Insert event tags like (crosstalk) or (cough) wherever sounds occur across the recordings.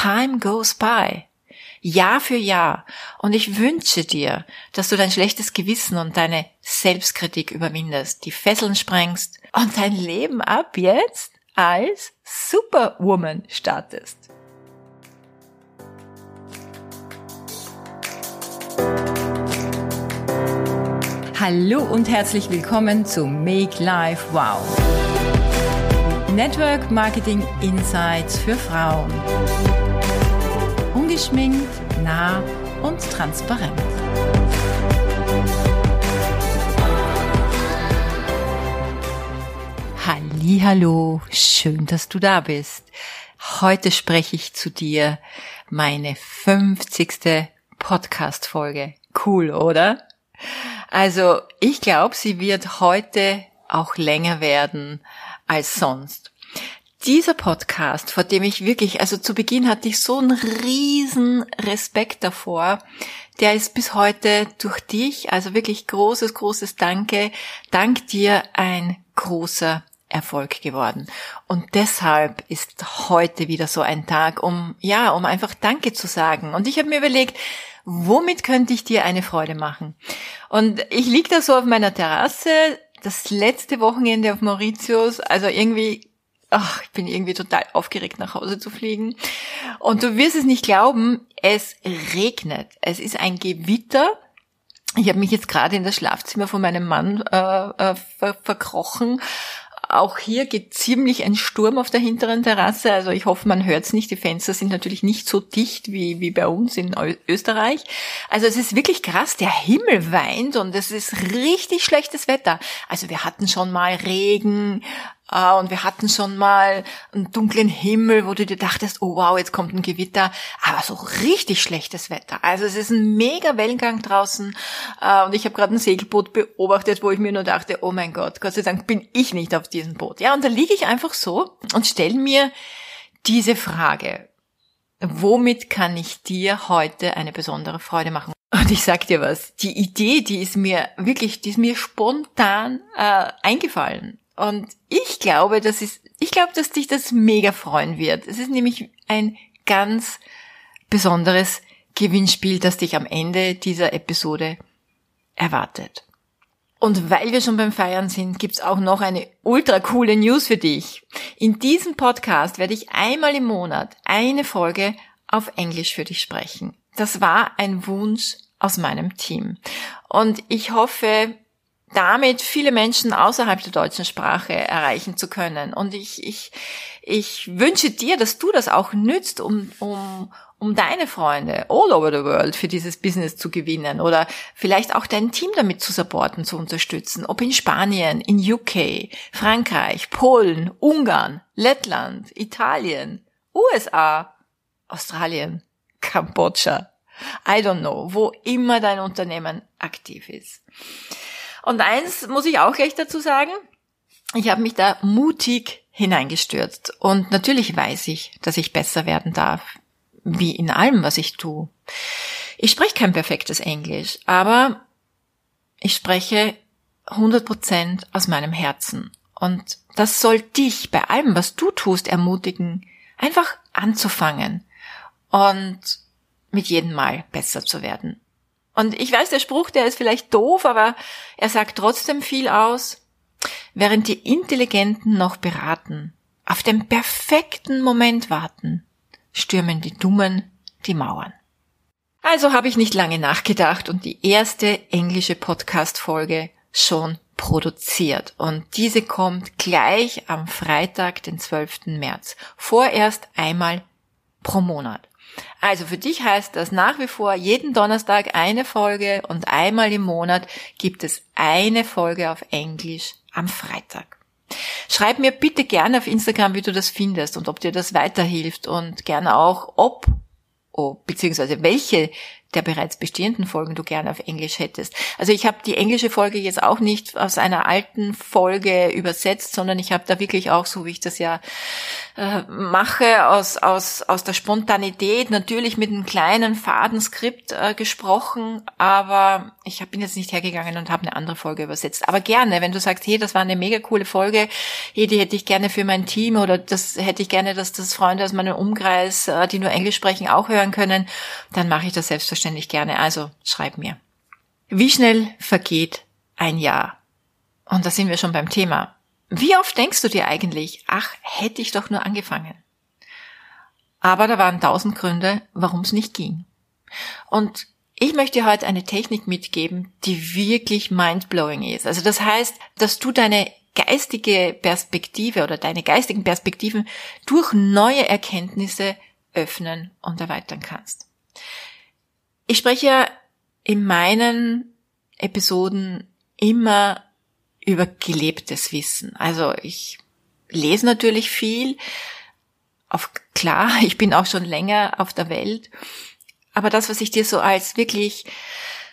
time goes by. Jahr für Jahr. Und ich wünsche dir, dass du dein schlechtes Gewissen und deine Selbstkritik überwindest, die Fesseln sprengst und dein Leben ab jetzt als Superwoman startest. Hallo und herzlich willkommen zu Make Life Wow. Network Marketing Insights für Frauen. Ungeschminkt, nah und transparent. Hallo, schön, dass du da bist. Heute spreche ich zu dir meine 50. Podcast Folge. Cool, oder? Also, ich glaube, sie wird heute auch länger werden als sonst. Dieser Podcast, vor dem ich wirklich, also zu Beginn hatte ich so einen riesen Respekt davor, der ist bis heute durch dich, also wirklich großes, großes Danke, dank dir ein großer Erfolg geworden. Und deshalb ist heute wieder so ein Tag, um, ja, um einfach Danke zu sagen. Und ich habe mir überlegt, womit könnte ich dir eine Freude machen? Und ich lieg da so auf meiner Terrasse, das letzte Wochenende auf Mauritius, also irgendwie ach, ich bin irgendwie total aufgeregt, nach Hause zu fliegen. Und du wirst es nicht glauben, es regnet. Es ist ein Gewitter. Ich habe mich jetzt gerade in das Schlafzimmer von meinem Mann äh, äh, ver verkrochen auch hier geht ziemlich ein Sturm auf der hinteren Terrasse. Also ich hoffe, man hört es nicht. Die Fenster sind natürlich nicht so dicht wie, wie bei uns in Österreich. Also es ist wirklich krass. Der Himmel weint und es ist richtig schlechtes Wetter. Also wir hatten schon mal Regen, Uh, und wir hatten schon mal einen dunklen Himmel, wo du dir dachtest, oh wow, jetzt kommt ein Gewitter, aber so richtig schlechtes Wetter. Also es ist ein mega Wellengang draußen uh, und ich habe gerade ein Segelboot beobachtet, wo ich mir nur dachte, oh mein Gott, Gott sei Dank bin ich nicht auf diesem Boot. Ja, und da liege ich einfach so und stelle mir diese Frage, womit kann ich dir heute eine besondere Freude machen? Und ich sag dir was, die Idee, die ist mir wirklich, die ist mir spontan äh, eingefallen. Und ich glaube, das ist, ich glaube, dass dich das mega freuen wird. Es ist nämlich ein ganz besonderes Gewinnspiel, das dich am Ende dieser Episode erwartet. Und weil wir schon beim Feiern sind, gibt's auch noch eine ultra coole News für dich. In diesem Podcast werde ich einmal im Monat eine Folge auf Englisch für dich sprechen. Das war ein Wunsch aus meinem Team. Und ich hoffe, damit viele Menschen außerhalb der deutschen Sprache erreichen zu können. Und ich, ich, ich wünsche dir, dass du das auch nützt, um, um, um deine Freunde all over the world für dieses Business zu gewinnen oder vielleicht auch dein Team damit zu supporten, zu unterstützen. Ob in Spanien, in UK, Frankreich, Polen, Ungarn, Lettland, Italien, USA, Australien, Kambodscha. I don't know, wo immer dein Unternehmen aktiv ist. Und eins muss ich auch gleich dazu sagen, ich habe mich da mutig hineingestürzt. Und natürlich weiß ich, dass ich besser werden darf, wie in allem, was ich tue. Ich spreche kein perfektes Englisch, aber ich spreche 100% aus meinem Herzen. Und das soll dich bei allem, was du tust, ermutigen, einfach anzufangen und mit jedem Mal besser zu werden. Und ich weiß, der Spruch, der ist vielleicht doof, aber er sagt trotzdem viel aus. Während die Intelligenten noch beraten, auf den perfekten Moment warten, stürmen die Dummen die Mauern. Also habe ich nicht lange nachgedacht und die erste englische Podcast-Folge schon produziert. Und diese kommt gleich am Freitag, den 12. März. Vorerst einmal pro Monat. Also für dich heißt das nach wie vor jeden Donnerstag eine Folge und einmal im Monat gibt es eine Folge auf Englisch am Freitag. Schreib mir bitte gerne auf Instagram, wie du das findest und ob dir das weiterhilft und gerne auch, ob oh, beziehungsweise welche der bereits bestehenden Folgen du gerne auf Englisch hättest. Also ich habe die englische Folge jetzt auch nicht aus einer alten Folge übersetzt, sondern ich habe da wirklich auch, so wie ich das ja äh, mache, aus, aus, aus der Spontanität, natürlich mit einem kleinen Fadenskript äh, gesprochen, aber ich hab, bin jetzt nicht hergegangen und habe eine andere Folge übersetzt. Aber gerne, wenn du sagst, hey, das war eine mega coole Folge, hey, die hätte ich gerne für mein Team oder das hätte ich gerne, dass das Freunde aus meinem Umkreis, äh, die nur Englisch sprechen, auch hören können, dann mache ich das selbstverständlich gerne. Also schreib mir. Wie schnell vergeht ein Jahr? Und da sind wir schon beim Thema. Wie oft denkst du dir eigentlich, ach, hätte ich doch nur angefangen? Aber da waren tausend Gründe, warum es nicht ging. Und ich möchte heute eine Technik mitgeben, die wirklich mindblowing ist. Also das heißt, dass du deine geistige Perspektive oder deine geistigen Perspektiven durch neue Erkenntnisse öffnen und erweitern kannst. Ich spreche in meinen Episoden immer über gelebtes Wissen. Also ich lese natürlich viel. Auf, klar, (laughs) ich bin auch schon länger auf der Welt. Aber das, was ich dir so als wirklich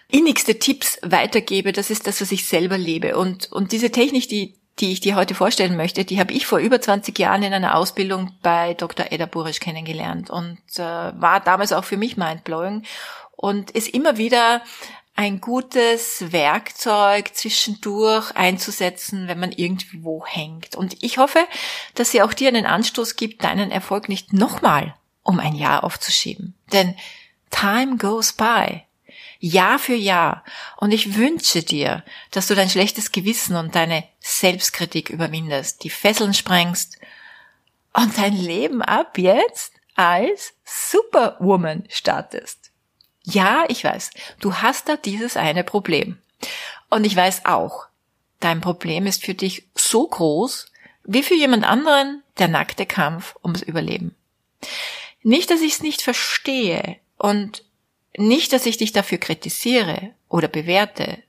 innigste Tipps weitergebe, das ist das, was ich selber lebe. Und, und diese Technik, die, die ich dir heute vorstellen möchte, die habe ich vor über 20 Jahren in einer Ausbildung bei Dr. Edda Burisch kennengelernt und äh, war damals auch für mich mindblowing und ist immer wieder ein gutes Werkzeug zwischendurch einzusetzen, wenn man irgendwo hängt. Und ich hoffe, dass sie auch dir einen Anstoß gibt, deinen Erfolg nicht nochmal um ein Jahr aufzuschieben. Denn time goes by. Jahr für Jahr. Und ich wünsche dir, dass du dein schlechtes Gewissen und deine Selbstkritik überwindest, die Fesseln sprengst und dein Leben ab jetzt als Superwoman startest. Ja, ich weiß, du hast da dieses eine Problem. Und ich weiß auch, dein Problem ist für dich so groß, wie für jemand anderen der nackte Kampf ums Überleben. Nicht, dass ich es nicht verstehe und nicht, dass ich dich dafür kritisiere oder bewerte,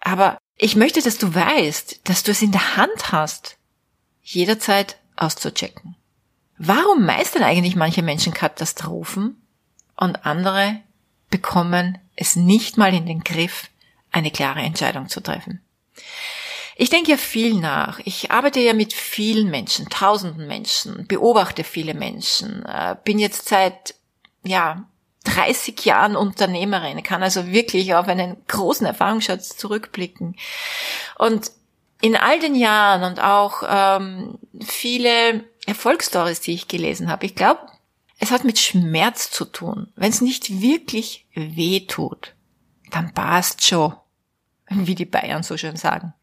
aber ich möchte, dass du weißt, dass du es in der Hand hast, jederzeit auszuchecken. Warum meistern eigentlich manche Menschen Katastrophen und andere bekommen es nicht mal in den Griff, eine klare Entscheidung zu treffen. Ich denke ja viel nach. Ich arbeite ja mit vielen Menschen, tausenden Menschen, beobachte viele Menschen, äh, bin jetzt seit, ja, 30 Jahren Unternehmerin, kann also wirklich auf einen großen Erfahrungsschatz zurückblicken. Und in all den Jahren und auch ähm, viele Erfolgsstories, die ich gelesen habe, ich glaube, es hat mit Schmerz zu tun. Wenn es nicht wirklich weh tut, dann passt schon, wie die Bayern so schön sagen.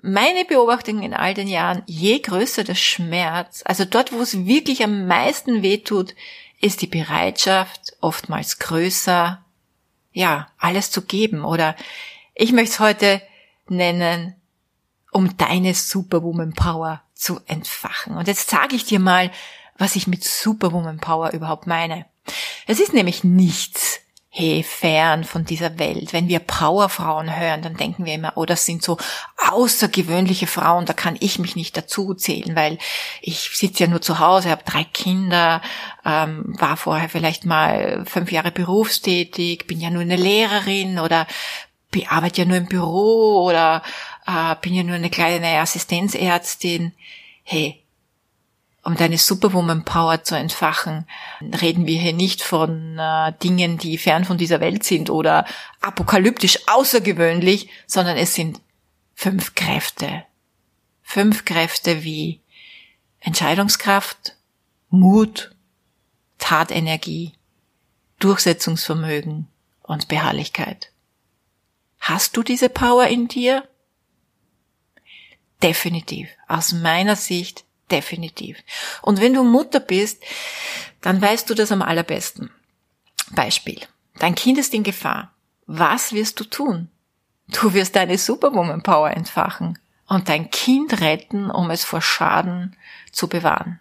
Meine Beobachtung in all den Jahren, je größer der Schmerz, also dort, wo es wirklich am meisten weh tut, ist die Bereitschaft oftmals größer, ja, alles zu geben. Oder ich möchte es heute nennen, um deine Superwoman Power zu entfachen. Und jetzt sage ich dir mal, was ich mit Superwoman Power überhaupt meine. Es ist nämlich nichts, hey, fern von dieser Welt. Wenn wir Powerfrauen hören, dann denken wir immer, oh, das sind so außergewöhnliche Frauen, da kann ich mich nicht dazu zählen, weil ich sitze ja nur zu Hause, habe drei Kinder, ähm, war vorher vielleicht mal fünf Jahre berufstätig, bin ja nur eine Lehrerin oder arbeite ja nur im Büro oder äh, bin ja nur eine kleine Assistenzärztin. Hey, um deine Superwoman Power zu entfachen, reden wir hier nicht von äh, Dingen, die fern von dieser Welt sind oder apokalyptisch außergewöhnlich, sondern es sind fünf Kräfte. Fünf Kräfte wie Entscheidungskraft, Mut, Tatenergie, Durchsetzungsvermögen und Beharrlichkeit. Hast du diese Power in dir? Definitiv. Aus meiner Sicht Definitiv. Und wenn du Mutter bist, dann weißt du das am allerbesten. Beispiel. Dein Kind ist in Gefahr. Was wirst du tun? Du wirst deine Superwoman Power entfachen und dein Kind retten, um es vor Schaden zu bewahren.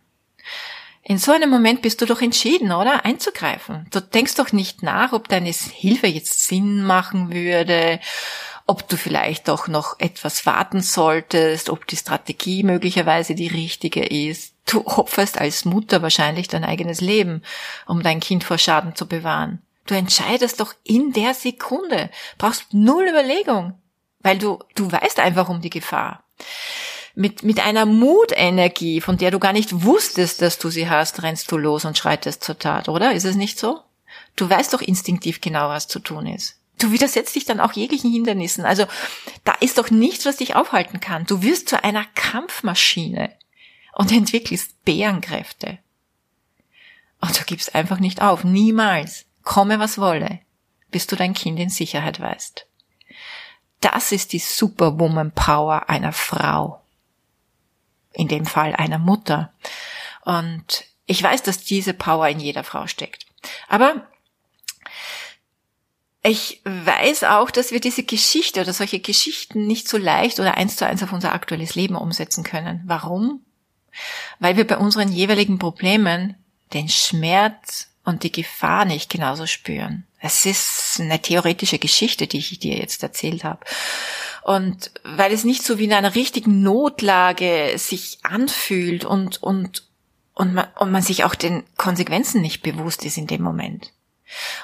In so einem Moment bist du doch entschieden, oder? Einzugreifen. Du denkst doch nicht nach, ob deine Hilfe jetzt Sinn machen würde, ob du vielleicht doch noch etwas warten solltest, ob die Strategie möglicherweise die richtige ist. Du opferst als Mutter wahrscheinlich dein eigenes Leben, um dein Kind vor Schaden zu bewahren. Du entscheidest doch in der Sekunde, brauchst null Überlegung, weil du, du weißt einfach um die Gefahr. Mit, mit einer Mutenergie, von der du gar nicht wusstest, dass du sie hast, rennst du los und schreitest zur Tat, oder? Ist es nicht so? Du weißt doch instinktiv genau, was zu tun ist. Du widersetzt dich dann auch jeglichen Hindernissen. Also da ist doch nichts, was dich aufhalten kann. Du wirst zu einer Kampfmaschine und entwickelst Bärenkräfte. Und du gibst einfach nicht auf. Niemals. Komme was wolle, bis du dein Kind in Sicherheit weißt. Das ist die Superwoman Power einer Frau. In dem Fall einer Mutter. Und ich weiß, dass diese Power in jeder Frau steckt. Aber ich weiß auch, dass wir diese Geschichte oder solche Geschichten nicht so leicht oder eins zu eins auf unser aktuelles Leben umsetzen können. Warum? Weil wir bei unseren jeweiligen Problemen den Schmerz und die Gefahr nicht genauso spüren. Es ist eine theoretische Geschichte, die ich dir jetzt erzählt habe. Und weil es nicht so wie in einer richtigen Notlage sich anfühlt und, und, und man, und man sich auch den Konsequenzen nicht bewusst ist in dem Moment.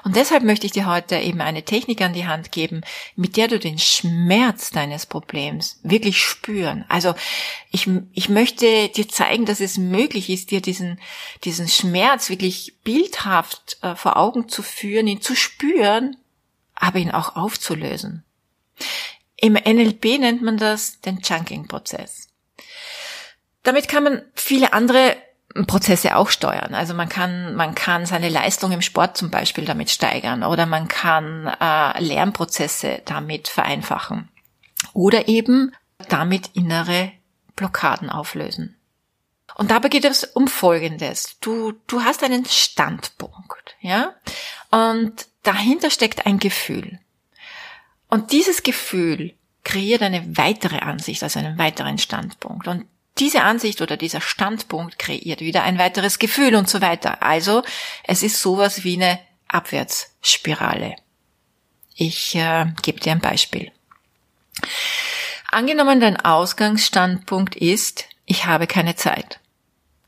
Und deshalb möchte ich dir heute eben eine Technik an die Hand geben, mit der du den Schmerz deines Problems wirklich spüren. Also ich, ich möchte dir zeigen, dass es möglich ist, dir diesen, diesen Schmerz wirklich bildhaft äh, vor Augen zu führen, ihn zu spüren, aber ihn auch aufzulösen. Im NLP nennt man das den Chunking-Prozess. Damit kann man viele andere Prozesse auch steuern. Also man kann, man kann seine Leistung im Sport zum Beispiel damit steigern oder man kann äh, Lernprozesse damit vereinfachen oder eben damit innere Blockaden auflösen. Und dabei geht es um Folgendes. Du, du hast einen Standpunkt, ja? Und dahinter steckt ein Gefühl. Und dieses Gefühl kreiert eine weitere Ansicht, also einen weiteren Standpunkt. Und diese Ansicht oder dieser Standpunkt kreiert wieder ein weiteres Gefühl und so weiter. Also es ist sowas wie eine Abwärtsspirale. Ich äh, gebe dir ein Beispiel. Angenommen, dein Ausgangsstandpunkt ist, ich habe keine Zeit.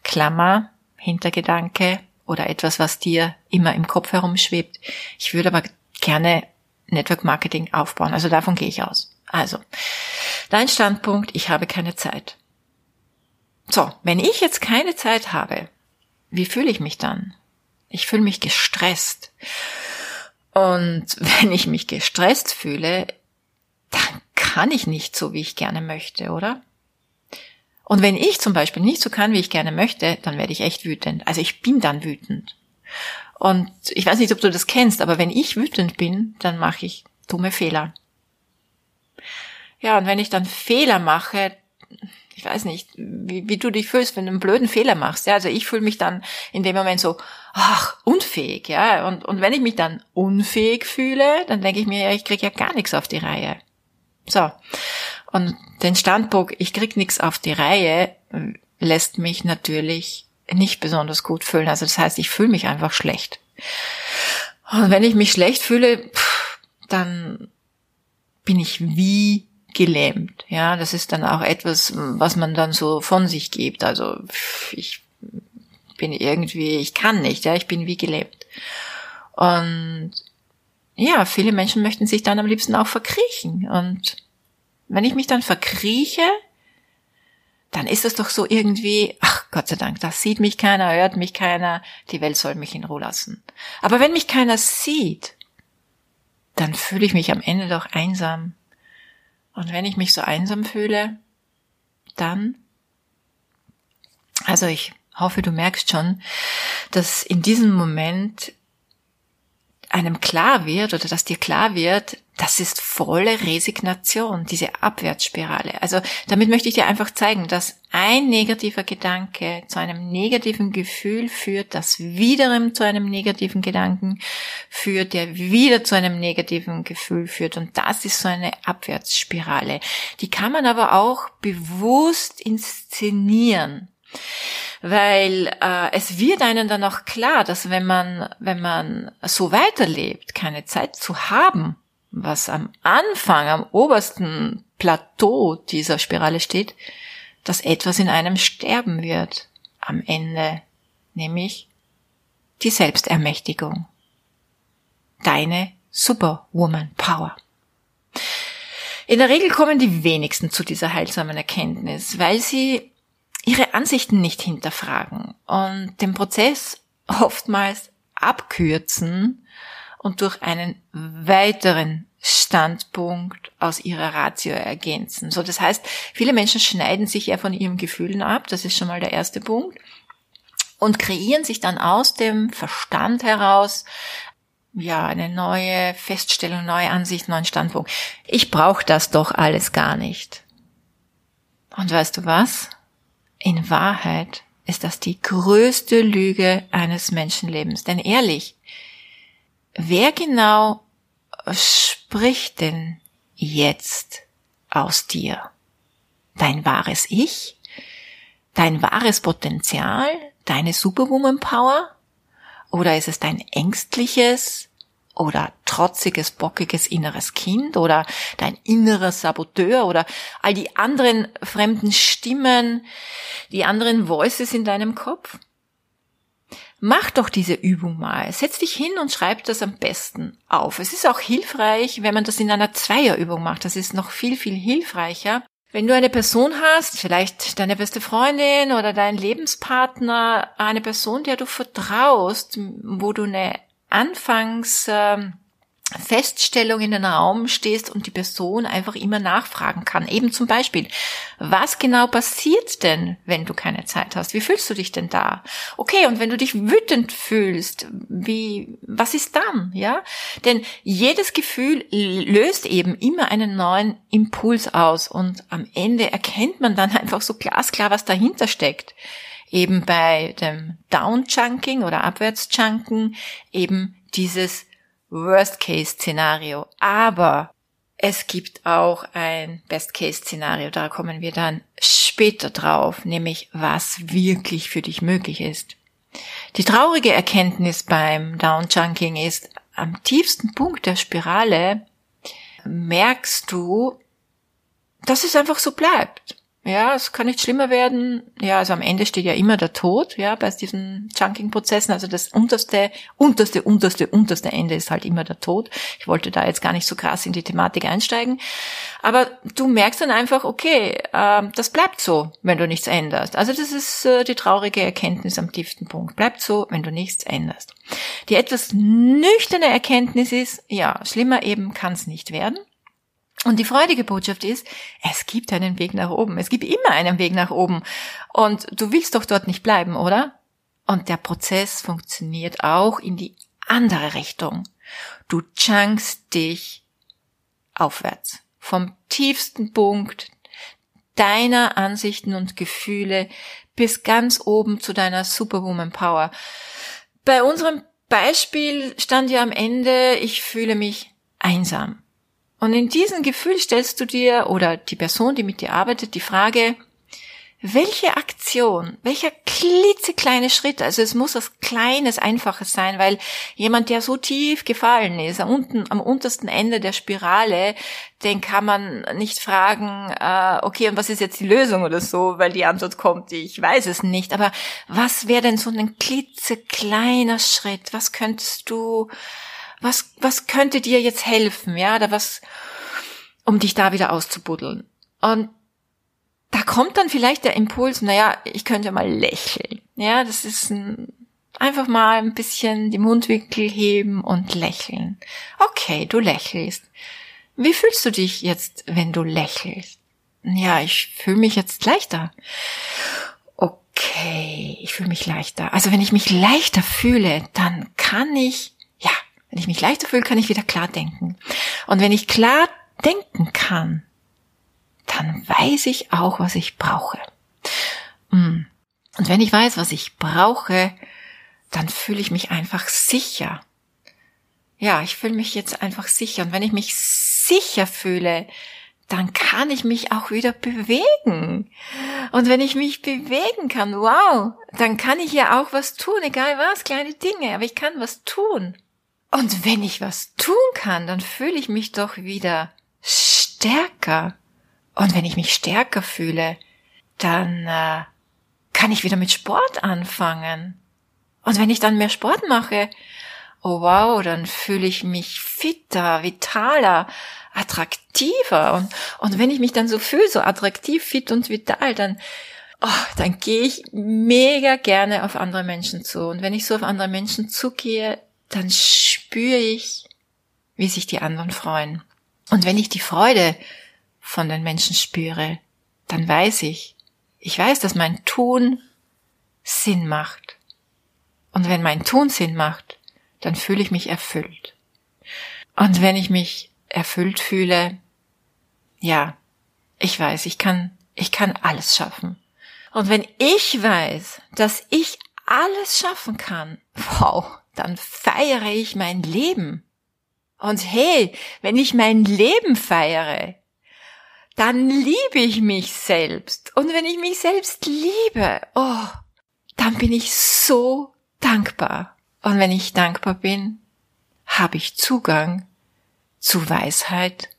Klammer, Hintergedanke oder etwas, was dir immer im Kopf herumschwebt. Ich würde aber gerne Network Marketing aufbauen. Also davon gehe ich aus. Also, dein Standpunkt, ich habe keine Zeit. So, wenn ich jetzt keine Zeit habe, wie fühle ich mich dann? Ich fühle mich gestresst. Und (laughs) wenn ich mich gestresst fühle, dann kann ich nicht so, wie ich gerne möchte, oder? Und wenn ich zum Beispiel nicht so kann, wie ich gerne möchte, dann werde ich echt wütend. Also ich bin dann wütend. Und ich weiß nicht, ob du das kennst, aber wenn ich wütend bin, dann mache ich dumme Fehler. Ja, und wenn ich dann Fehler mache, ich weiß nicht, wie, wie du dich fühlst, wenn du einen blöden Fehler machst. Ja, also ich fühle mich dann in dem Moment so, ach, unfähig, ja. Und, und wenn ich mich dann unfähig fühle, dann denke ich mir, ja, ich krieg ja gar nichts auf die Reihe. So. Und den Standpunkt, ich krieg nichts auf die Reihe, lässt mich natürlich nicht besonders gut fühlen. Also das heißt, ich fühle mich einfach schlecht. Und wenn ich mich schlecht fühle, dann bin ich wie gelähmt. Ja, das ist dann auch etwas, was man dann so von sich gibt. Also ich bin irgendwie, ich kann nicht, ja, ich bin wie gelähmt. Und ja, viele Menschen möchten sich dann am liebsten auch verkriechen. Und wenn ich mich dann verkrieche, dann ist es doch so irgendwie, ach Gott sei Dank, da sieht mich keiner, hört mich keiner, die Welt soll mich in Ruhe lassen. Aber wenn mich keiner sieht, dann fühle ich mich am Ende doch einsam und wenn ich mich so einsam fühle, dann, also ich hoffe, du merkst schon, dass in diesem Moment einem klar wird oder dass dir klar wird, das ist volle Resignation, diese Abwärtsspirale. Also damit möchte ich dir einfach zeigen, dass ein negativer Gedanke zu einem negativen Gefühl führt, das wiederum zu einem negativen Gedanken führt, der wieder zu einem negativen Gefühl führt. Und das ist so eine Abwärtsspirale. Die kann man aber auch bewusst inszenieren weil äh, es wird einem dann auch klar, dass wenn man wenn man so weiterlebt, keine Zeit zu haben, was am Anfang, am obersten Plateau dieser Spirale steht, dass etwas in einem sterben wird am Ende, nämlich die Selbstermächtigung. deine Superwoman Power. In der Regel kommen die wenigsten zu dieser heilsamen Erkenntnis, weil sie ihre Ansichten nicht hinterfragen und den Prozess oftmals abkürzen und durch einen weiteren Standpunkt aus ihrer Ratio ergänzen. So, das heißt, viele Menschen schneiden sich ja von ihren Gefühlen ab, das ist schon mal der erste Punkt, und kreieren sich dann aus dem Verstand heraus ja, eine neue Feststellung, neue Ansicht, neuen Standpunkt. Ich brauche das doch alles gar nicht. Und weißt du was? In Wahrheit ist das die größte Lüge eines Menschenlebens. Denn ehrlich, wer genau spricht denn jetzt aus dir? Dein wahres Ich? Dein wahres Potenzial? Deine Superwoman Power? Oder ist es dein ängstliches oder trotziges, bockiges inneres Kind oder dein innerer Saboteur oder all die anderen fremden Stimmen, die anderen Voices in deinem Kopf? Mach doch diese Übung mal. Setz dich hin und schreib das am besten auf. Es ist auch hilfreich, wenn man das in einer Zweierübung macht. Das ist noch viel, viel hilfreicher, wenn du eine Person hast, vielleicht deine beste Freundin oder dein Lebenspartner, eine Person, der du vertraust, wo du eine Anfangs ähm, Feststellung in den Raum stehst und die Person einfach immer nachfragen kann. Eben zum Beispiel, was genau passiert denn, wenn du keine Zeit hast? Wie fühlst du dich denn da? Okay, und wenn du dich wütend fühlst, wie, was ist dann? Ja? Denn jedes Gefühl löst eben immer einen neuen Impuls aus und am Ende erkennt man dann (laughs) einfach so glasklar, was dahinter steckt eben bei dem Down-Chunking oder Abwärts-Chunken eben dieses Worst-Case-Szenario. Aber es gibt auch ein Best-Case-Szenario. Da kommen wir dann später drauf, nämlich was wirklich für dich möglich ist. Die traurige Erkenntnis beim Downchunking ist, am tiefsten Punkt der Spirale merkst du, dass es einfach so bleibt. Ja, es kann nicht schlimmer werden. Ja, also am Ende steht ja immer der Tod, ja, bei diesen Chunking-Prozessen. Also das unterste, unterste, unterste, unterste Ende ist halt immer der Tod. Ich wollte da jetzt gar nicht so krass in die Thematik einsteigen. Aber du merkst dann einfach, okay, äh, das bleibt so, wenn du nichts änderst. Also das ist äh, die traurige Erkenntnis am tiefsten Punkt. Bleibt so, wenn du nichts änderst. Die etwas nüchterne Erkenntnis ist, ja, schlimmer eben kann es nicht werden. Und die freudige Botschaft ist, es gibt einen Weg nach oben. Es gibt immer einen Weg nach oben. Und du willst doch dort nicht bleiben, oder? Und der Prozess funktioniert auch in die andere Richtung. Du chunkst dich aufwärts. Vom tiefsten Punkt deiner Ansichten und Gefühle bis ganz oben zu deiner Superwoman Power. Bei unserem Beispiel stand ja am Ende, ich fühle mich einsam. Und in diesem Gefühl stellst du dir oder die Person, die mit dir arbeitet, die Frage, welche Aktion, welcher klitzekleine Schritt, also es muss was Kleines, Einfaches sein, weil jemand, der so tief gefallen ist, am, unten, am untersten Ende der Spirale, den kann man nicht fragen, äh, okay, und was ist jetzt die Lösung oder so, weil die Antwort kommt, ich weiß es nicht, aber was wäre denn so ein klitzekleiner Schritt? Was könntest du was, was könnte dir jetzt helfen, ja, oder was, um dich da wieder auszubuddeln. Und da kommt dann vielleicht der Impuls, naja, ich könnte mal lächeln. Ja, das ist ein, einfach mal ein bisschen die Mundwinkel heben und lächeln. Okay, du lächelst. Wie fühlst du dich jetzt, wenn du lächelst? Ja, ich fühle mich jetzt leichter. Okay, ich fühle mich leichter. Also wenn ich mich leichter fühle, dann kann ich, wenn ich mich leichter fühle, kann ich wieder klar denken. Und wenn ich klar denken kann, dann weiß ich auch, was ich brauche. Mm. Und wenn ich weiß, was ich brauche, dann fühle ich mich einfach sicher. Ja, ich fühle mich jetzt einfach sicher. Und wenn ich mich sicher fühle, dann kann ich mich auch wieder bewegen. Und wenn ich mich bewegen kann, wow, dann kann ich ja auch was tun, egal was, kleine Dinge, aber ich kann was tun. Und wenn ich was tun kann, dann fühle ich mich doch wieder stärker. Und wenn ich mich stärker fühle, dann äh, kann ich wieder mit Sport anfangen. Und wenn ich dann mehr Sport mache oh wow, dann fühle ich mich fitter, vitaler, attraktiver. Und, und wenn ich mich dann so fühle, so attraktiv, fit und vital, dann, oh, dann gehe ich mega gerne auf andere Menschen zu. Und wenn ich so auf andere Menschen zugehe, dann spüre ich, wie sich die anderen freuen. Und wenn ich die Freude von den Menschen spüre, dann weiß ich, ich weiß, dass mein Tun Sinn macht. Und wenn mein Tun Sinn macht, dann fühle ich mich erfüllt. Und wenn ich mich erfüllt fühle, ja, ich weiß, ich kann, ich kann alles schaffen. Und wenn ich weiß, dass ich alles schaffen kann, (laughs) wow, dann feiere ich mein Leben. Und hey, wenn ich mein Leben feiere, dann liebe ich mich selbst. Und wenn ich mich selbst liebe, oh, dann bin ich so dankbar. Und wenn ich dankbar bin, habe ich Zugang zu Weisheit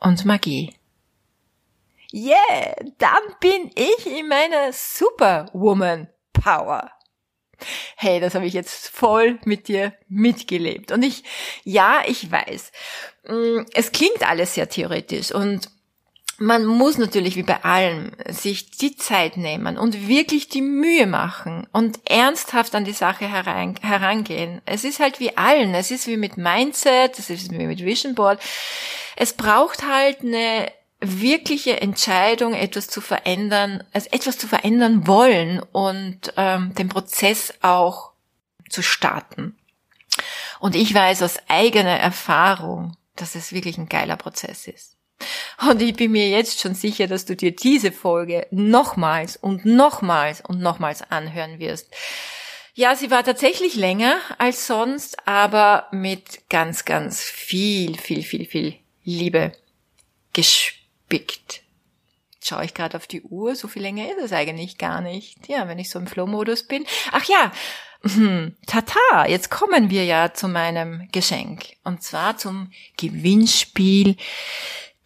und Magie. Yeah, dann bin ich in meiner Superwoman Power. Hey, das habe ich jetzt voll mit dir mitgelebt. Und ich, ja, ich weiß, mm, es klingt alles sehr theoretisch und man muss natürlich wie bei allem sich die Zeit nehmen und wirklich die Mühe machen und ernsthaft an die Sache herangehen. Es ist halt wie allen. Es ist wie mit Mindset, es ist wie mit Vision Board. Es braucht halt eine wirkliche Entscheidung, etwas zu verändern, also etwas zu verändern wollen und ähm, den Prozess auch zu starten. Und ich weiß aus eigener Erfahrung, dass es wirklich ein geiler Prozess ist. Und ich bin mir jetzt schon sicher, dass du dir diese Folge nochmals und nochmals und nochmals anhören wirst. Ja, sie war tatsächlich länger als sonst, aber mit ganz, ganz viel, viel, viel, viel Liebe gespickt. schaue ich gerade auf die Uhr, so viel länger ist es eigentlich gar nicht. Ja, wenn ich so im Flow-Modus bin. Ach ja, hm, tata, jetzt kommen wir ja zu meinem Geschenk. Und zwar zum Gewinnspiel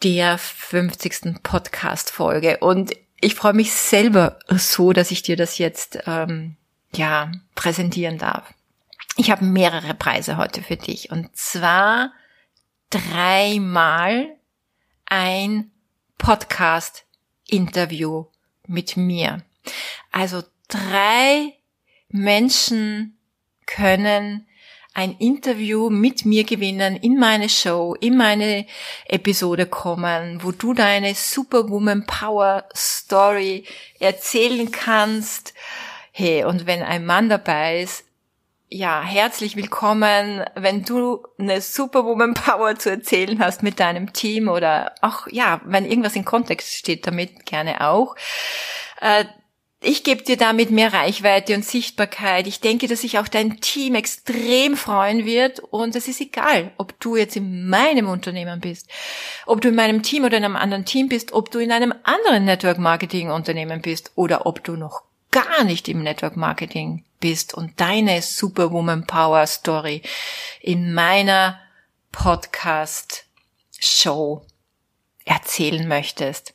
der 50. Podcast-Folge. Und ich freue mich selber so, dass ich dir das jetzt ähm, ja präsentieren darf. Ich habe mehrere Preise heute für dich. Und zwar dreimal ein Podcast-Interview mit mir. Also drei Menschen können ein Interview mit mir gewinnen, in meine Show, in meine Episode kommen, wo du deine Superwoman Power Story erzählen kannst. Hey, und wenn ein Mann dabei ist, ja, herzlich willkommen, wenn du eine Superwoman Power zu erzählen hast mit deinem Team oder auch, ja, wenn irgendwas in Kontext steht damit, gerne auch. Äh, ich gebe dir damit mehr Reichweite und Sichtbarkeit. Ich denke, dass sich auch dein Team extrem freuen wird. Und es ist egal, ob du jetzt in meinem Unternehmen bist, ob du in meinem Team oder in einem anderen Team bist, ob du in einem anderen Network Marketing Unternehmen bist oder ob du noch gar nicht im Network Marketing bist und deine Superwoman Power Story in meiner Podcast Show erzählen möchtest.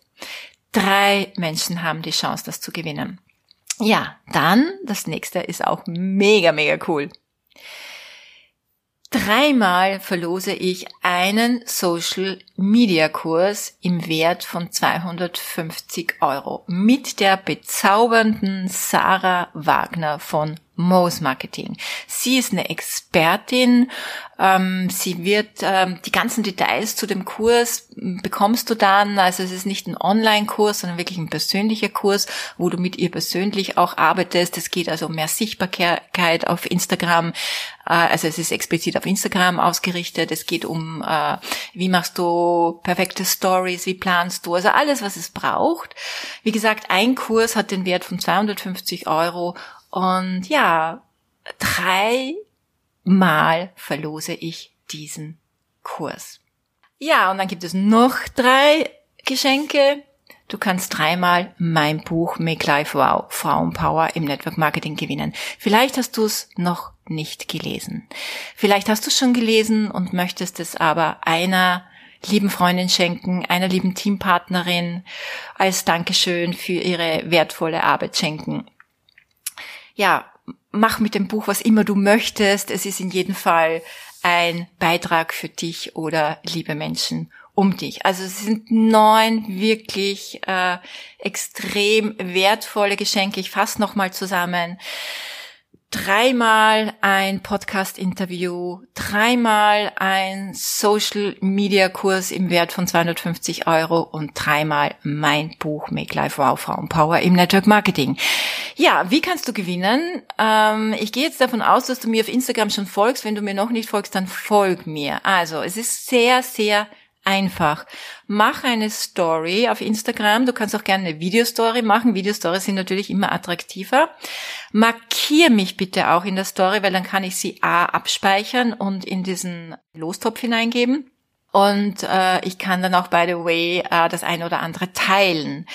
Drei Menschen haben die Chance, das zu gewinnen. Ja, dann, das nächste ist auch mega, mega cool. Dreimal verlose ich einen Social Media Kurs im Wert von 250 Euro mit der bezaubernden Sarah Wagner von Mo's Marketing. Sie ist eine Expertin. Ähm, sie wird ähm, die ganzen Details zu dem Kurs bekommst du dann. Also es ist nicht ein Online-Kurs, sondern wirklich ein persönlicher Kurs, wo du mit ihr persönlich auch arbeitest. Es geht also um mehr Sichtbarkeit auf Instagram. Äh, also es ist explizit auf Instagram ausgerichtet. Es geht um, äh, wie machst du perfekte Stories, wie planst du, also alles, was es braucht. Wie gesagt, ein Kurs hat den Wert von 250 Euro und ja, dreimal verlose ich diesen Kurs. Ja, und dann gibt es noch drei Geschenke. Du kannst dreimal mein Buch Make Life Wow Frauenpower im Network Marketing gewinnen. Vielleicht hast du es noch nicht gelesen. Vielleicht hast du es schon gelesen und möchtest es aber einer lieben Freundin schenken, einer lieben Teampartnerin als Dankeschön für ihre wertvolle Arbeit schenken ja, mach mit dem Buch was immer du möchtest. Es ist in jedem Fall ein Beitrag für dich oder liebe Menschen um dich. Also es sind neun wirklich äh, extrem wertvolle Geschenke. Ich fasse nochmal zusammen dreimal ein Podcast-Interview, dreimal ein Social-Media-Kurs im Wert von 250 Euro und dreimal mein Buch Make Life Wow Frauenpower im Network Marketing. Ja, wie kannst du gewinnen? Ähm, ich gehe jetzt davon aus, dass du mir auf Instagram schon folgst. Wenn du mir noch nicht folgst, dann folg mir. Also, es ist sehr, sehr einfach. Mach eine Story auf Instagram. Du kannst auch gerne eine Videostory machen. Videostories sind natürlich immer attraktiver. Markier mich bitte auch in der Story, weil dann kann ich sie A abspeichern und in diesen Lostopf hineingeben. Und äh, ich kann dann auch, by the way, äh, das eine oder andere teilen.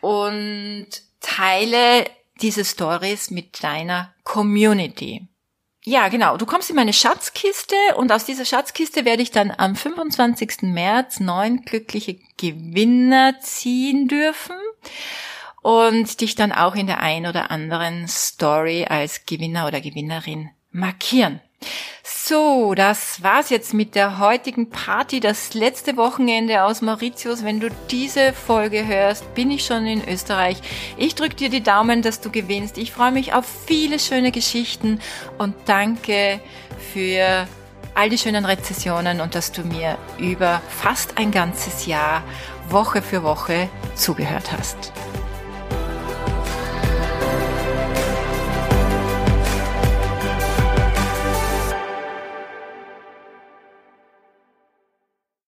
Und teile diese Stories mit deiner Community. Ja, genau. Du kommst in meine Schatzkiste und aus dieser Schatzkiste werde ich dann am 25. März neun glückliche Gewinner ziehen dürfen und dich dann auch in der ein oder anderen Story als Gewinner oder Gewinnerin markieren. So, das war's jetzt mit der heutigen Party, das letzte Wochenende aus Mauritius. Wenn du diese Folge hörst, bin ich schon in Österreich. Ich drücke dir die Daumen, dass du gewinnst. Ich freue mich auf viele schöne Geschichten und danke für all die schönen Rezessionen und dass du mir über fast ein ganzes Jahr Woche für Woche zugehört hast.